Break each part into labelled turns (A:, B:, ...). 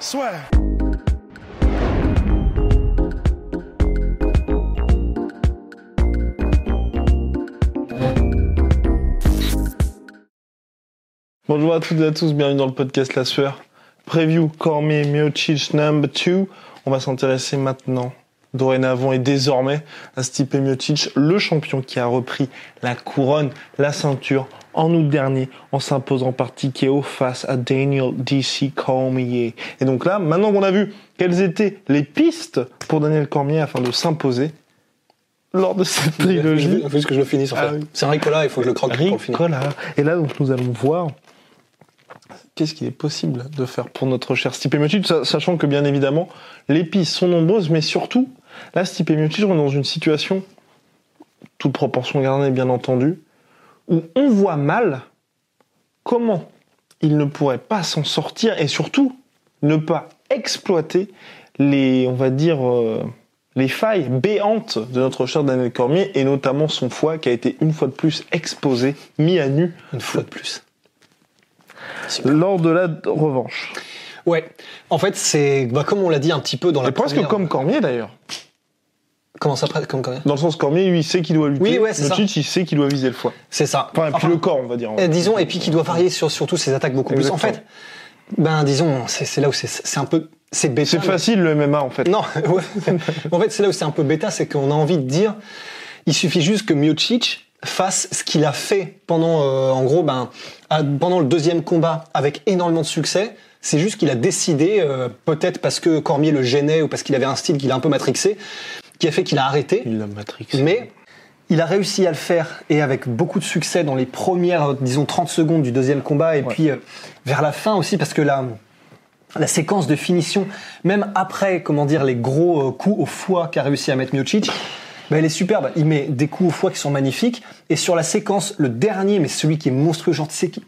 A: Soit. Bonjour à toutes et à tous, bienvenue dans le podcast La Sueur. Preview Cormier Miocic number 2. On va s'intéresser maintenant, dorénavant et désormais, à Stipe Miocic, le champion qui a repris la couronne, la ceinture, en août dernier, en s'imposant par TKO face à Daniel DC Cormier. Et donc là, maintenant qu'on a vu quelles étaient les pistes pour Daniel Cormier afin de s'imposer lors de cette trilogie.
B: Il faut juste que je le finisse en
A: Ah
B: fait.
A: oui.
B: C'est un Ricola, il faut que je le croque.
A: Ricola. Et là, donc, nous allons voir qu'est-ce qu'il est possible de faire pour notre cher Stipe Miocic, sa- sachant que bien évidemment, les pistes sont nombreuses, mais surtout, là, Stipe Miocic, on est dans une situation, toute proportion gardée bien entendu, où on voit mal comment il ne pourrait pas s'en sortir et surtout ne pas exploiter les, on va dire, euh, les failles béantes de notre cher Daniel Cormier et notamment son foie qui a été une fois de plus exposé, mis à nu
B: Une fois de plus. Super.
A: lors de la revanche.
B: Ouais. En fait, c'est bah, comme on l'a dit un petit peu dans la
A: Et presque
B: première-
A: comme Cormier d'ailleurs.
B: Comment ça comme
A: Dans le sens Cormier, lui, il sait qu'il doit lutter.
B: Oui, ouais, c'est ça.
A: Miocic, il sait qu'il doit viser le foie.
B: C'est ça.
A: Enfin, et puis
B: Enfin,
A: le corps, on va dire.
B: eh, disons, et puis qui doit varier sur surtout ses attaques beaucoup plus. En fait, ben disons, c'est là où c'est- un peu c'est bêta.
A: C'est
B: mais-
A: facile le MMA en fait.
B: Non, ouais. en fait, c'est là où c'est un peu bêta, c'est qu'on a envie de dire, il suffit juste que Miocic fasse ce qu'il a fait pendant, euh, en gros, ben, à- pendant le deuxième combat avec énormément de succès. C'est juste qu'il a décidé, euh, peut-être parce que Cormier le gênait ou parce qu'il avait un style qu'il a un peu matrixé, qui a fait qu'il a arrêté.
A: Il.
B: Mais il a réussi à le faire et avec beaucoup de succès dans les premières, disons, 30 secondes du deuxième combat et puis euh, vers la fin aussi parce que la, la séquence de finition, même après, comment dire, les gros euh, coups au foie qu'a réussi à mettre Miocic, ben, elle est superbe. Il met des coups au foie qui sont magnifiques. Et sur la séquence, le dernier, mais celui qui est monstrueux, genre, tu sais, qui,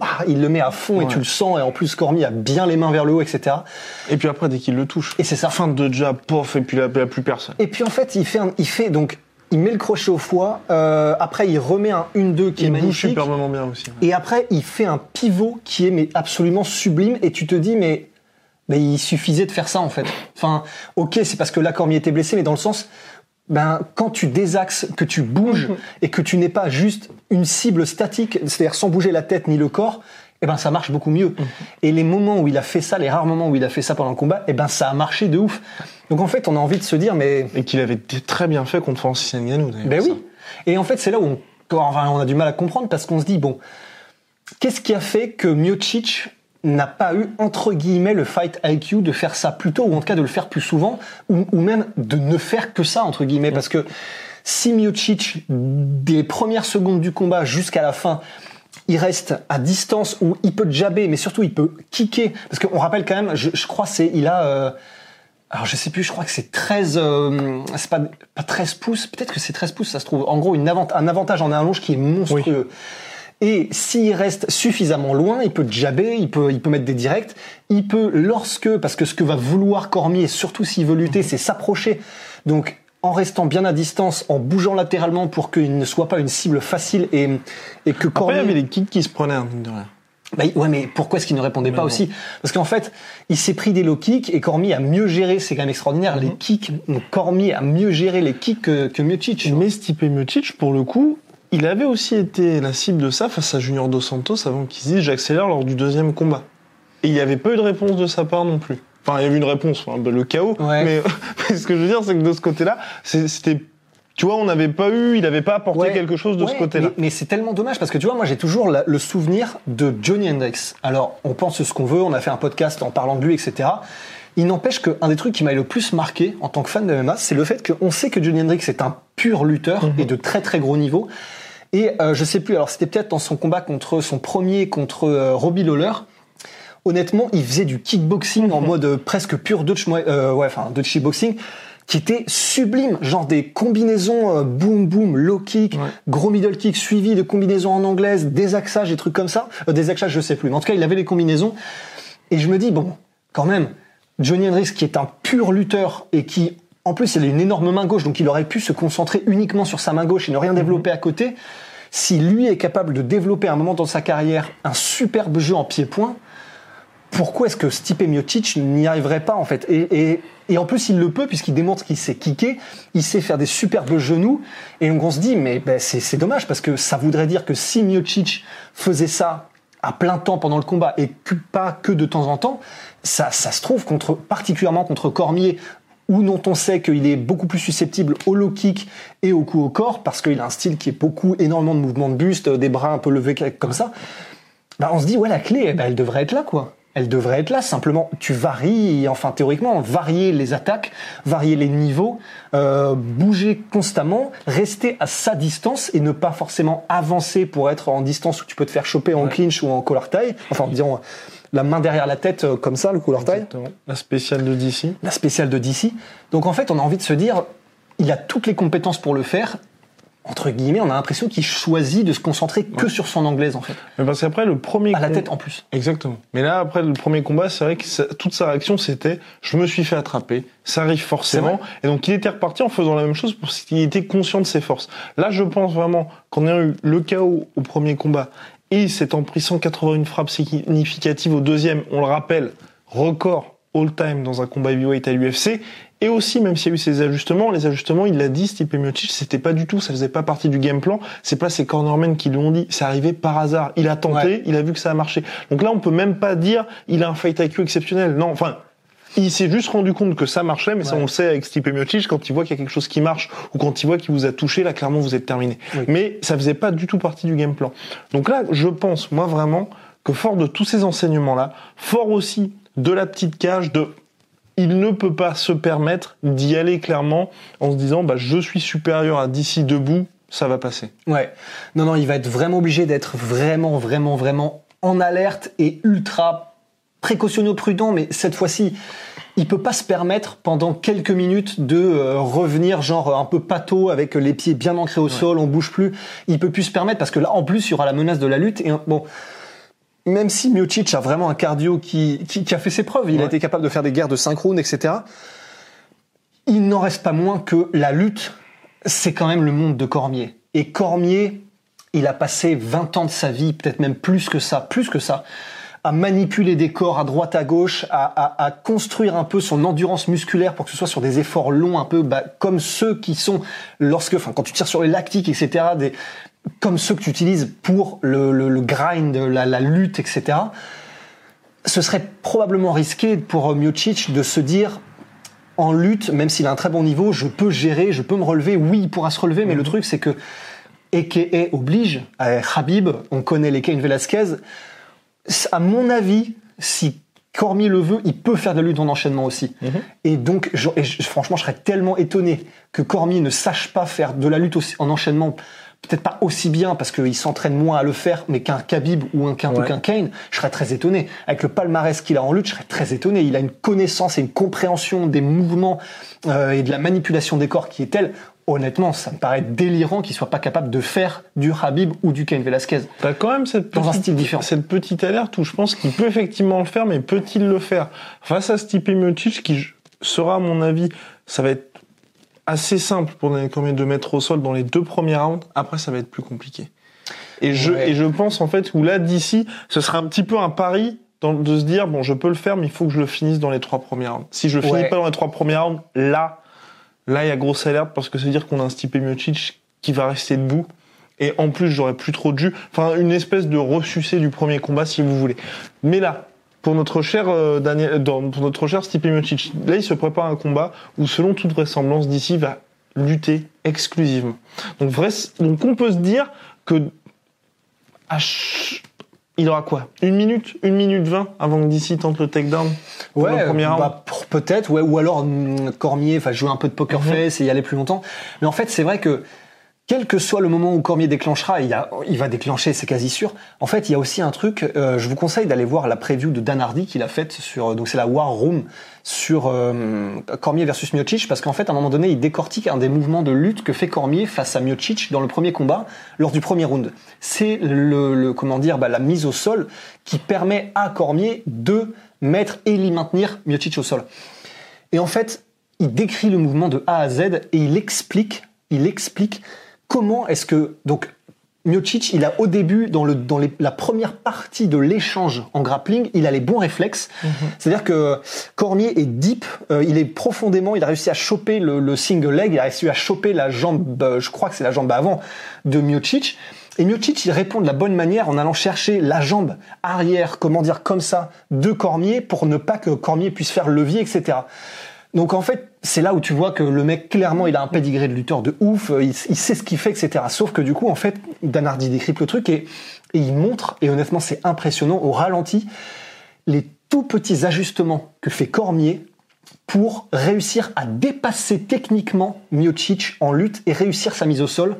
B: ah, il le met à fond et tu le sens. Et en plus, Cormier a bien les mains vers le haut, etc.
A: Et puis après, dès qu'il le touche.
B: Et c'est ça.
A: Fin de jab, pof, et puis là, il n'y a plus personne.
B: Et puis en fait, il fait, un- il fait donc, il met le crochet au foie. euh, après, il remet un 1-2 qui est
A: Il
B: magnifique.
A: superbement bien aussi.
B: Et après, il fait un pivot qui est mais absolument sublime. Et tu te dis, mais, mais il suffisait de faire ça en fait. Enfin, ok, c'est parce que là Cormier était blessé, mais dans le sens, ben quand tu désaxes, que tu bouges et que tu n'es pas juste une cible statique, c'est-à-dire sans bouger la tête ni le corps. Eh ben ça marche beaucoup mieux. Et les moments où il a fait ça, les rares moments où il a fait ça pendant le combat, eh ben ça a marché de ouf. Donc en fait, on a envie de se dire, mais
A: Et qu'il avait très bien fait contre Francis Ngannou
B: ben
A: ça.
B: oui. Et en fait, c'est là où on, enfin, on a du mal à comprendre parce qu'on se dit, bon, qu'est-ce qui a fait que Miocic n'a pas eu, entre guillemets, le fight IQ de faire ça plus tôt, ou en tout cas de le faire plus souvent, ou, ou même de ne faire que ça, entre guillemets, parce que si Miocic, des premières secondes du combat jusqu'à la fin, il reste à distance où il peut jabber, mais surtout il peut kicker, parce qu'on rappelle quand même, je, je crois c'est, il a... euh, alors je sais plus, je crois que c'est 13, euh, c'est pas, pas 13 pouces, peut-être que c'est 13 pouces, ça se trouve. En gros, une avant- un avantage en allonge qui est monstrueux. Et s'il reste suffisamment loin, il peut jabber, il peut, il peut mettre des directs, il peut, lorsque, parce que ce que va vouloir Cormier, surtout s'il veut lutter, c'est s'approcher. Donc, en restant bien à distance, en bougeant latéralement pour qu'il ne soit pas une cible facile et, et que
A: Après, il
B: Cormier...
A: y avait les kicks qui se prenaient, hein, de rien.
B: Bah, ouais, mais pourquoi est-ce qu'il ne répondait pas
A: bon.
B: aussi? Parce qu'en fait, il s'est pris des low kicks et Cormier a mieux géré, c'est quand même extraordinaire,
A: Mhm.
B: les kicks. Donc, Cormier a mieux géré les kicks que, que Miocic.
A: Mais Stipe Miocic, pour le coup, il avait aussi été la cible de ça face à Junior Dos Santos avant qu'il se dise j'accélère lors du deuxième combat. Et il n'y avait pas eu de réponse de sa part non plus. Enfin, il y avait une réponse, hein, le chaos.
B: Ouais.
A: Mais, mais ce que je veux dire, c'est que de ce côté-là, c'était. Tu vois, on n'avait pas eu, il n'avait pas apporté
B: Ouais,
A: quelque chose de ce côté-là.
B: Mais, mais c'est tellement dommage parce que tu vois, moi j'ai toujours la- le souvenir de Johnny Hendrix. Alors, on pense ce qu'on veut, on a fait un podcast en parlant de lui, etc. Il n'empêche qu'un des trucs qui m'a le plus marqué en tant que fan de MMA, c'est le fait qu'on sait que Johnny Hendrix est un pur lutteur
A: Mhm.
B: et de très très gros niveau. Et euh, je sais plus, alors c'était peut-être dans son combat contre son premier contre euh, Robbie Lawler. honnêtement, il faisait du kickboxing en mode euh, presque pur Dutch, euh, ouais, enfin Dutch boxing, qui était sublime, genre des combinaisons euh, boom boom, low kick,
A: Ouais.
B: gros middle kick suivi de combinaisons en anglaise, des axages, des trucs comme ça. Euh, des axages, je sais plus, mais en tout cas, il avait les combinaisons. Et je me dis bon, quand même, Johnny Hendricks qui est un pur lutteur et qui en plus, il a une énorme main gauche, donc il aurait pu se concentrer uniquement sur sa main gauche et ne rien développer à côté. Si lui est capable de développer à un moment dans sa carrière un superbe jeu en pied-point, pourquoi est-ce que Stipe Miocic n'y arriverait pas en fait? Et, et, et en plus il le peut puisqu'il démontre qu'il sait kicker, il sait faire des superbes genoux et donc on se dit mais ben, c'est c'est dommage parce que ça voudrait dire que si Miocic faisait ça à plein temps pendant le combat et que, pas que de temps en temps, ça, ça se trouve contre particulièrement contre Cormier ou dont on sait qu'il est beaucoup plus susceptible au low kick et au coup au corps parce qu'il a un style qui est beaucoup énormément de mouvements de buste, des bras un peu levés comme ça. Bah, on se dit ouais la clé, ben, elle devrait être là quoi. Elle devrait être là. Simplement, tu varies, enfin théoriquement, varier les attaques, varier les niveaux, euh, bouger constamment, rester à sa distance et ne pas forcément avancer pour être en distance où tu peux te faire choper en clinch ou en collar tie. Enfin, disons la main derrière la tête euh, comme ça, le tie
A: Exactement. La spéciale de DC.
B: la spéciale de DC. Donc en fait, on a envie de se dire, il a toutes les compétences pour le faire. Entre guillemets, on a l'impression qu'il choisit de se concentrer que sur son anglaise en fait,
A: Mais parce qu'après, le premier
B: à la tête en plus.
A: Exactement. Mais là, après le premier combat, c'est vrai que ça- toute sa réaction, c'était je me suis fait attraper, ça arrive forcément. Et donc, il était reparti en faisant la même chose parce qu'il était conscient de ses forces. Là, je pense vraiment qu'on a eu le chaos au premier combat et s'étant pris 181 frappes significatives au deuxième, on le rappelle, record all-time dans un combat heavyweight à l'UFC. Et aussi, même s'il y a eu ces ajustements, les ajustements, il l'a dit, Stipe Miocic, c'était pas du tout, ça faisait pas partie du game plan. C'est pas ses cornermen qui l'ont dit, c'est arrivé par hasard. Il a tenté,
B: Ouais.
A: il a vu que ça a marché. Donc là, on peut même pas dire, il a un fight IQ exceptionnel. Non, enfin, il s'est juste rendu compte que ça marchait, mais ça on le sait avec Stipe Miocic, quand il voit qu'il y a quelque chose qui marche ou quand il voit qu'il vous a touché, là clairement vous êtes terminé.
B: Oui.
A: Mais ça faisait pas du tout partie du game plan. Donc là, je pense moi vraiment que fort de tous ces enseignements là, fort aussi de la petite cage de il ne peut pas se permettre d'y aller clairement en se disant bah je suis supérieur à d'ici debout, ça va passer.
B: Ouais. Non, non, il va être vraiment obligé d'être vraiment, vraiment, vraiment en alerte et ultra précautionneux, prudent, mais cette fois-ci, il peut pas se permettre pendant quelques minutes de euh, revenir genre un peu pâteau avec les pieds bien ancrés au sol, on bouge plus. Il peut plus se permettre parce que là, en plus, il y aura la menace de la lutte et bon. Même si Miocic a vraiment un cardio qui, qui, qui a fait ses preuves, il a été capable de faire des guerres de synchrone, etc. Il n'en reste pas moins que la lutte, c'est quand même le monde de Cormier. Et Cormier, il a passé 20 ans de sa vie, peut-être même plus que ça, plus que ça, à manipuler des corps à droite à gauche, à, à- à construire un peu son endurance musculaire pour que ce soit sur des efforts longs, un peu bah, comme ceux qui sont lorsque, enfin, quand tu tires sur les lactiques, etc., des, comme ceux que tu utilises pour le, le, le grind, la, la lutte, etc. Ce serait probablement risqué pour euh, Miocic de se dire en lutte, même s'il a un très bon niveau, je peux gérer, je peux me relever. Oui, il pourra se relever, mais le truc, c'est que EKE oblige. Euh, Khabib, on connaît les Cain Velasquez. À mon avis, si Cormier le veut, il peut faire de la lutte en enchaînement aussi. Et donc, je- et je- franchement, je serais tellement étonné que Cormier ne sache pas faire de la lutte aussi- en enchaînement. Peut-être pas aussi bien parce qu'il s'entraîne moins à le faire, mais qu'un Khabib ou un, qu'un ou
A: Ouais.
B: qu'un Kane, je serais très étonné. Avec le palmarès qu'il a en lutte, je serais très étonné. Il a une connaissance et une compréhension des mouvements euh, et de la manipulation des corps qui est telle. Honnêtement, ça me paraît délirant qu'il soit pas capable de faire du Habib ou du Cain Velasquez.
A: T'as quand même cette
B: Dans un
A: petite,
B: style différent.
A: cette petite alerte où je pense qu'il peut effectivement le faire, mais peut-il le faire? Face à Stipe Miocic qui sera à mon avis, ça va être assez simple pour Daniel de mettre au sol dans les deux premiers rounds. Après, ça va être plus compliqué. Et je
B: Ouais.
A: et je pense en fait où là d'ici, ce sera un petit peu un pari dans- de se dire bon, je peux le faire, mais il faut que je le finisse dans les trois premiers rounds. Si je le finis pas dans les trois premiers rounds, là, là il y a grosse alerte parce que veut dire qu'on a un Stipe Miocic qui va rester debout. Et en plus, j'aurais plus trop de jus. Enfin, une espèce de ressucé du premier combat, si vous voulez. Mais là, pour notre cher euh, Daniel, dans- pour notre cher Stipe Miocic, là, il se prépare un combat où, selon toute vraisemblance, d'ici va lutter exclusivement. Donc, vrai, donc, on peut se dire que il aura quoi? Une minute, une minute vingt avant que d'ici tente le takedown pour le premier round?
B: bah, pour- peut-être, ouais, ou alors hum, Cormier, enfin jouer un peu de poker
A: Mhm.
B: face et y aller plus longtemps. Mais en fait, c'est vrai que quel que soit le moment où Cormier déclenchera, il, va déclencher, c'est quasi sûr. En fait, il y a aussi un truc. euh, je vous conseille d'aller voir la preview de Dan Hardy qu'il a faite sur. Donc c'est la War Room sur euh, Cormier versus Miocic, parce qu'en fait, à un moment donné, il décortique un des mouvements de lutte que fait Cormier face à Miocic dans le premier combat, lors du premier round. C'est le, le- comment dire, bah, la mise au sol qui permet à Cormier de mettre et l'y maintenir Miocic au sol. Et en fait, il décrit le mouvement de A à Z et il explique, il explique comment est-ce que donc Miocic, il a au début dans le dans les- la première partie de l'échange en grappling, il a les bons réflexes. C'est-à-dire que Cormier est deep, euh, il est profondément, il a réussi à choper le, le single leg, il a réussi à choper la jambe, euh, je crois que c'est la jambe avant de Miocic. Et Miocic, il répond de la bonne manière en allant chercher la jambe arrière, comment dire, comme ça, de Cormier pour ne pas que Cormier puisse faire le levier, etc. Donc en fait, c'est là où tu vois que le mec, clairement, il a un pédigré de lutteur de ouf, euh, il, sait ce qu'il fait, etc. Sauf que du coup, en fait, Dan Hardy décrypte le truc et, et il montre, et honnêtement, c'est impressionnant, au ralenti, les tout petits ajustements que fait Cormier pour réussir à dépasser techniquement Miocic en lutte et réussir sa mise au sol.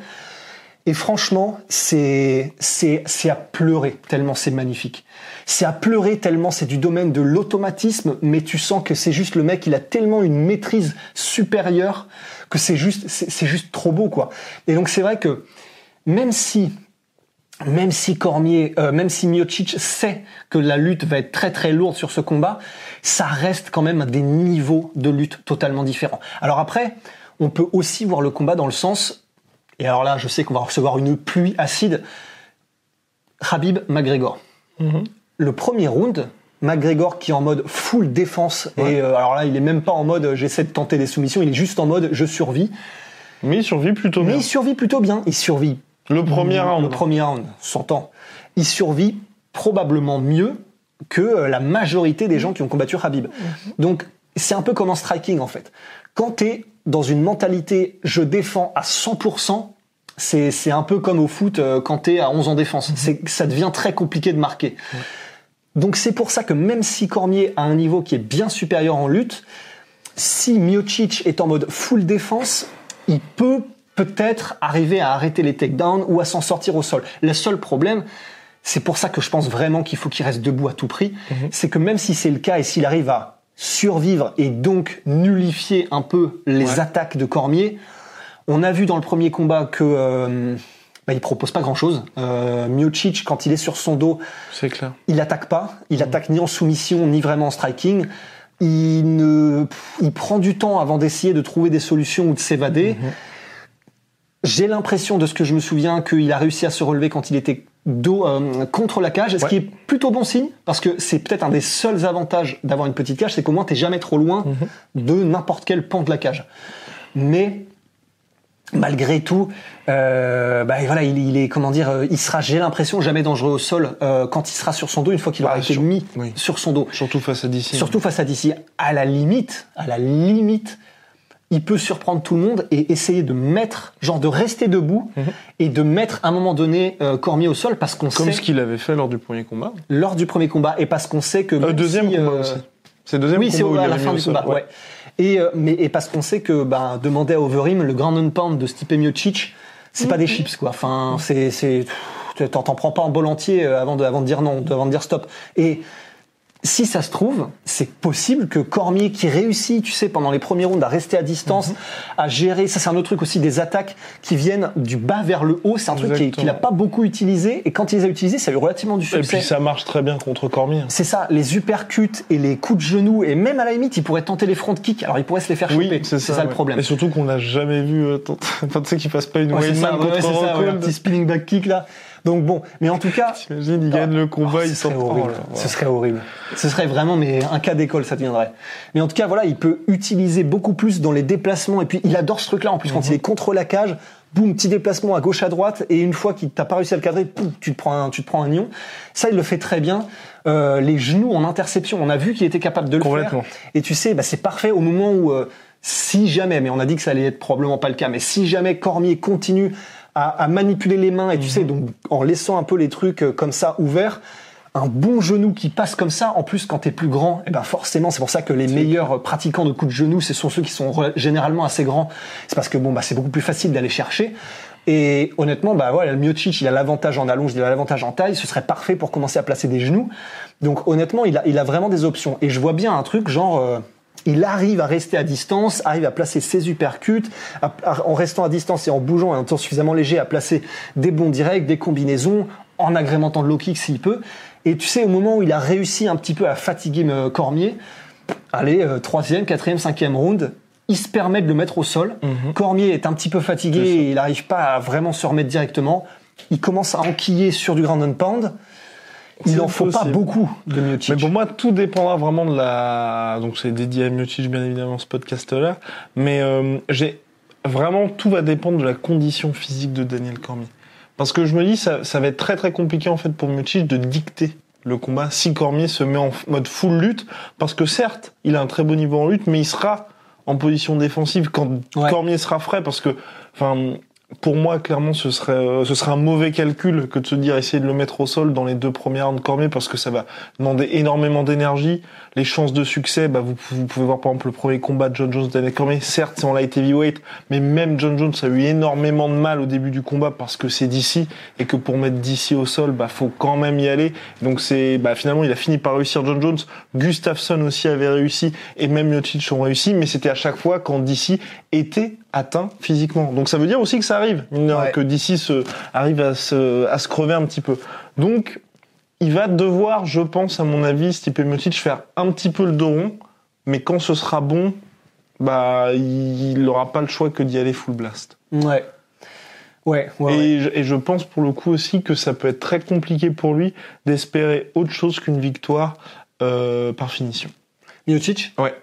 B: Et franchement, c'est c'est à pleurer tellement c'est magnifique. C'est à pleurer tellement c'est du domaine de l'automatisme, mais tu sens que c'est juste le mec, il a tellement une maîtrise supérieure que c'est juste c'est c'est juste trop beau quoi. Et donc c'est vrai que même si même si Cormier, euh, même si Miocic sait que la lutte va être très très lourde sur ce combat, ça reste quand même des niveaux de lutte totalement différents. Alors après, on peut aussi voir le combat dans le sens, et alors là, je sais qu'on va recevoir une pluie acide. Habib McGregor. Le premier round, McGregor qui est en mode full défense et euh, alors là, il est même pas en mode euh, j'essaie de tenter des soumissions, il est juste en mode je survis.
A: Mais il survit plutôt
B: Mais
A: bien.
B: il survit plutôt bien. Il survit
A: Le premier round.
B: le premier round, s'entend. Il survit probablement mieux que euh, la majorité des gens qui ont combattu Habib. Donc, c'est un peu comme en striking, en fait. Quand t'es dans une mentalité je défends à 100%, c'est, c'est un peu comme au foot euh, quand t'es à 11 en défense. C'est, ça devient très compliqué de marquer. Donc c'est pour ça que même si Cormier a un niveau qui est bien supérieur en lutte, si Miocic est en mode full défense, il peut peut-être arriver à arrêter les takedowns ou à s'en sortir au sol. Le seul problème, c'est pour ça que je pense vraiment qu'il faut qu'il reste debout à tout prix, c'est que même si c'est le cas et s'il arrive à survivre et donc nullifier un peu les
A: Ouais.
B: attaques de Cormier, on a vu dans le premier combat que euh, bah, il propose pas grand-chose. Euh, Miocic, quand il est sur son dos,
A: C'est clair.
B: il attaque pas, il attaque ni en soumission ni vraiment en striking. Il ne, il prend du temps avant d'essayer de trouver des solutions ou de s'évader. J'ai l'impression de ce que je me souviens qu'il a réussi à se relever quand il était dos euh, contre la cage, ce
A: Ouais.
B: qui est plutôt bon signe? Parce que c'est peut-être un des seuls avantages d'avoir une petite cage, c'est qu'au moins t'es jamais trop loin de n'importe quel pan de la cage. Mais malgré tout, euh, bah, voilà, il, il est comment dire, euh, il sera, j'ai l'impression, jamais dangereux au sol euh, quand il sera sur son dos une fois qu'il aura
A: Bah,
B: été
A: sur-
B: mis
A: oui.
B: sur son dos.
A: Surtout face à DC.
B: Surtout face à DC. À la limite, à la limite, il peut surprendre tout le monde et essayer de mettre, genre de rester debout et de mettre à un moment donné euh, Cormier au sol parce qu'on
A: Mhm. Comme
B: sait
A: ce qu'il avait fait lors du premier combat.
B: lors du premier combat et parce qu'on sait que
A: Euh, deuxième
B: si,
A: combat
B: euh,
A: aussi. C'est le deuxième
B: oui, c'est
A: combat où il
B: à la fin du
A: sol.
B: combat. Ouais. Et euh, mais et parce qu'on sait que bah, demander à Overeem le grand non pound de Stipe Miocic, c'est pas des chips quoi. Enfin, c'est c'est t'en prends pas en bol entier euh, avant de avant de dire non, avant de dire stop. Et si ça se trouve, c'est possible que Cormier qui réussit, tu sais, pendant les premiers rounds à rester à distance,
A: Mhm.
B: à gérer, ça c'est un autre truc aussi, des attaques qui viennent du bas vers le haut, c'est un truc qu'il
A: Exactement.
B: qu'il a pas beaucoup utilisé, et quand il les a utilisés, ça a eu relativement du
A: Et
B: succès.
A: puis ça marche très bien contre Cormier.
B: C'est ça, les uppercuts et les coups de genoux, et même à la limite, il pourrait tenter les front kicks, alors il pourrait se les faire choper. c'est ça, le
A: ouais.
B: problème.
A: Et surtout qu'on n'a jamais vu. euh, tant- Enfin, tu sais qu'il fasse pas une
B: Ouais, ça, ouais,
A: contre
B: ça, un
A: Rockhold.
B: petit spinning back kick là. Donc bon, mais en tout cas,
A: T'imagines, il gagne le combat,
B: Oh,
A: il
B: horrible.
A: là, voilà.
B: Ce serait horrible. Ce serait vraiment mais un cas d'école ça deviendrait. Mais en tout cas voilà, il peut utiliser beaucoup plus dans les déplacements et puis il adore ce truc-là en plus
A: Mhm.
B: quand il est contre la cage, boum, petit déplacement à gauche à droite et une fois qu'il t'a pas réussi à le cadrer, poum, tu te prends un, tu te prends un nion. Ça il le fait très bien. Euh, les genoux en interception, on a vu qu'il était capable de le
A: Complètement.
B: faire. Et tu sais, bah, c'est parfait au moment où euh, si jamais, mais on a dit que ça allait être probablement pas le cas, mais si jamais Cormier continue à, à manipuler les mains et tu sais donc en laissant un peu les trucs euh, comme ça ouverts, un bon genou qui passe comme ça, en plus quand t'es plus grand, et ben forcément c'est pour ça que les meilleurs pratiquants de coups de genou, ce sont ceux qui sont généralement assez grands. C'est parce que bon bah c'est beaucoup plus facile d'aller chercher. Et honnêtement, bah voilà, le Miocic, il a l'avantage en allonge, il a l'avantage en taille, ce serait parfait pour commencer à placer des genoux. Donc honnêtement, il a, il a vraiment des options. Et je vois bien un truc genre, euh, il arrive à rester à distance, arrive à placer ses uppercuts, à- à- en restant à distance et en bougeant et en étant suffisamment léger, à placer des bons directs, des combinaisons, en agrémentant de low kick s'il peut. Et tu sais, au moment où il a réussi un petit peu à fatiguer euh, Cormier, allez, euh, troisième, quatrième, cinquième round, il se permet de le mettre au sol. Cormier est un petit peu fatigué, et il n'arrive pas à vraiment se remettre directement. Il commence à enquiller sur du ground and pound. Il n'en faut pas beaucoup de Miocic.
A: Mais pour moi, tout dépendra vraiment de la. Donc, c'est dédié à Miocic, bien évidemment, ce podcast-là. Mais euh, j'ai vraiment tout va dépendre de la condition physique de Daniel Cormier. Parce que je me dis, ça, ça va être très très compliqué en fait pour Miocic de dicter le combat si Cormier se met en mode full lutte. Parce que certes, il a un très beau niveau en lutte, mais il sera en position défensive quand
B: Ouais.
A: Cormier sera frais. Parce que, enfin. Pour moi, clairement, ce serait, euh, ce serait un mauvais calcul que de se dire essayer de le mettre au sol dans les deux premières rounds de Cormier parce que ça va demander énormément d'énergie. Les chances de succès, bah, vous, vous pouvez voir par exemple le premier combat de John Jones Daniel Cormier. Certes, c'est en light heavyweight, mais même John Jones a eu énormément de mal au début du combat parce que c'est DC et que pour mettre DC au sol, bah, faut quand même y aller. Donc c'est, bah, finalement, il a fini par réussir John Jones. Gustafsson aussi avait réussi et même Miocic ont réussi, mais c'était à chaque fois quand DC était atteint physiquement. Donc ça veut dire aussi que ça arrive,
B: Ouais.
A: que DC se, arrive à se, à se crever un petit peu. Donc, il va devoir, je pense, à mon avis, Stipe Miocic faire un petit peu le dos rond, mais quand ce sera bon, bah, il n'aura pas le choix que d'y aller full blast.
B: Ouais. Ouais, ouais, ouais.
A: et, je, et je pense pour le coup aussi que ça peut être très compliqué pour lui d'espérer autre chose qu'une victoire euh, par finition.
B: Miocic?
A: Ouais.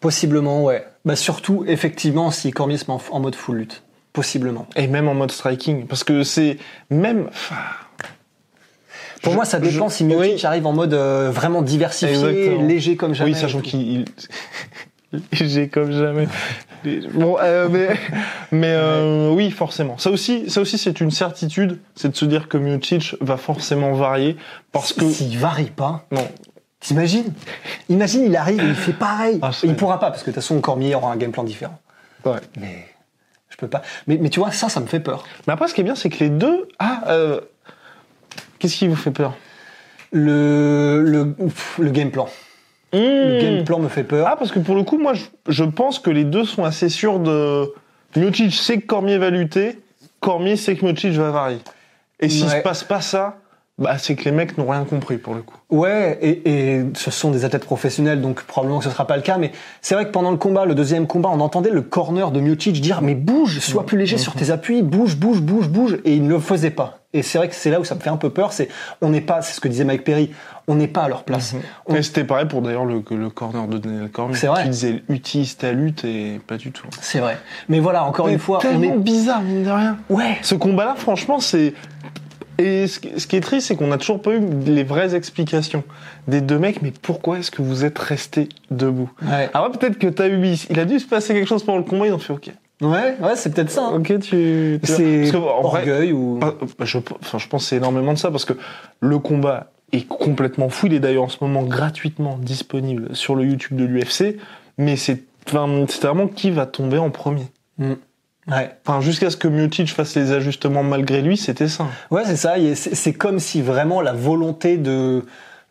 B: Possiblement, ouais. Bah surtout, effectivement, si Cormier se met en, en mode full lutte. Possiblement.
A: Et même en mode striking, parce que c'est même.
B: Pour
A: Je-
B: moi, ça dépend
A: je-
B: si Miocic
A: oui.
B: arrive en mode euh, vraiment diversifié,
A: Exactement.
B: léger comme jamais.
A: Oui, sachant qu'il. il- Léger comme jamais. Bon, euh, mais, mais euh, oui, forcément. Ça aussi, ça aussi, c'est une certitude, c'est de se dire que Miocic va forcément varier parce que
B: S'il varie pas,
A: non,
B: t'imagines Imagine, il arrive et il fait pareil.
A: Ah,
B: il pourra pas, parce que de toute façon, Cormier aura un game plan différent.
A: ouais.
B: Mais je peux pas. Mais, mais tu vois, ça, ça me fait peur.
A: Mais après, ce qui est bien, c'est que les deux. Ah, euh, qu'est-ce qui vous fait peur?
B: Le, le, pff, le game plan. Le game plan me fait peur.
A: Ah, parce que pour le coup, moi, je, je pense que les deux sont assez sûrs de. Miocic sait que Cormier va lutter, Cormier sait que Miocic va varier. Et s'il
B: Ouais.
A: se passe pas ça, bah, c'est que les mecs n'ont rien compris pour le coup.
B: Ouais, et, et ce sont des athlètes professionnels, donc probablement que ce sera pas le cas. Mais c'est vrai que pendant le combat, le deuxième combat, on entendait le corner de Miocic dire mais bouge, sois plus léger sur tes appuis, bouge, bouge, bouge, bouge, et il ne le faisait pas. Et c'est vrai que c'est là où ça me fait un peu peur. C'est on n'est pas, c'est ce que disait Mike Perry, on n'est pas à leur place. On-
A: Et c'était pareil pour d'ailleurs le, le corner de Daniel Cormier.
B: C'est vrai.
A: Qui disait utilise ta lutte et pas du tout.
B: C'est vrai. Mais voilà, encore une fois, on
A: tellement
B: est.
A: bizarre, mine de rien.
B: Ouais.
A: Ce combat-là, franchement, c'est. Et ce qui ce qui est triste, c'est qu'on n'a toujours pas eu les vraies explications des deux mecs. Mais pourquoi est-ce que vous êtes restés debout
B: Ouais.
A: Alors peut-être que Taubis, il a dû se passer quelque chose pendant le combat. Ils ont fait OK.
B: Ouais, ouais, c'est peut-être ça. hein.
A: Ok, tu. tu-
B: C'est
A: en vrai,
B: orgueil ou.
A: je, enfin, je pense c'est énormément de ça parce que le combat est complètement fou. Il est d'ailleurs en ce moment gratuitement disponible sur le YouTube de l'UFC. Mais c'est enfin, c'est vraiment qui va tomber en premier.
B: Mm. Ouais.
A: Enfin, jusqu'à ce que Miocic fasse les ajustements malgré lui, c'était ça.
B: Ouais, c'est ça. C'est comme si vraiment la volonté de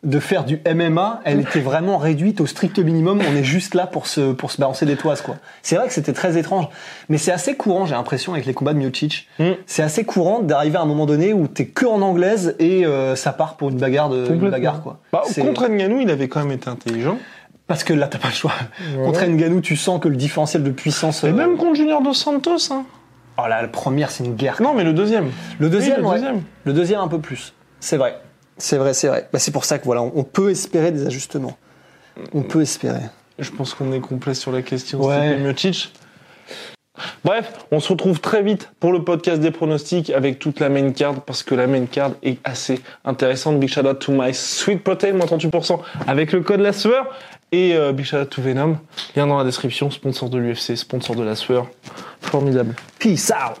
B: de faire du MMA, elle était vraiment réduite au strict minimum. On est juste là pour se pour se balancer des toises, quoi. C'est vrai que c'était très étrange, mais c'est assez courant. J'ai l'impression avec les combats de Miocic,
A: Mm.
B: c'est assez courant d'arriver à un moment donné où t'es que en anglaise et euh, ça part pour une bagarre de une bagarre, quoi.
A: Bah, contre Ngannou, il avait quand même été intelligent.
B: Parce que là, t'as pas le choix. Contre Ngannou, tu sens que le différentiel de puissance.
A: Et
B: euh,
A: même contre Junior Dos Santos. Hein.
B: Oh là, la première, c'est une guerre.
A: Non, mais le deuxième.
B: Le deuxième,
A: Oui, le
B: ouais.
A: deuxième.
B: Le deuxième un peu plus. C'est vrai. C'est vrai, c'est vrai. Bah, c'est pour ça que voilà, on, peut espérer des ajustements. On peut espérer.
A: Je pense qu'on est complet sur la question
B: Ouais.
A: Miocic. Bref, on se retrouve très vite pour le podcast des pronostics avec toute la main card parce que la main card est assez intéressante. Big shout out to my sweet protein, moins 38% avec le code la sueur. Et euh, big shout out to Venom, lien dans la description, sponsor de l'UFC, sponsor de la sueur. Formidable.
B: Peace out.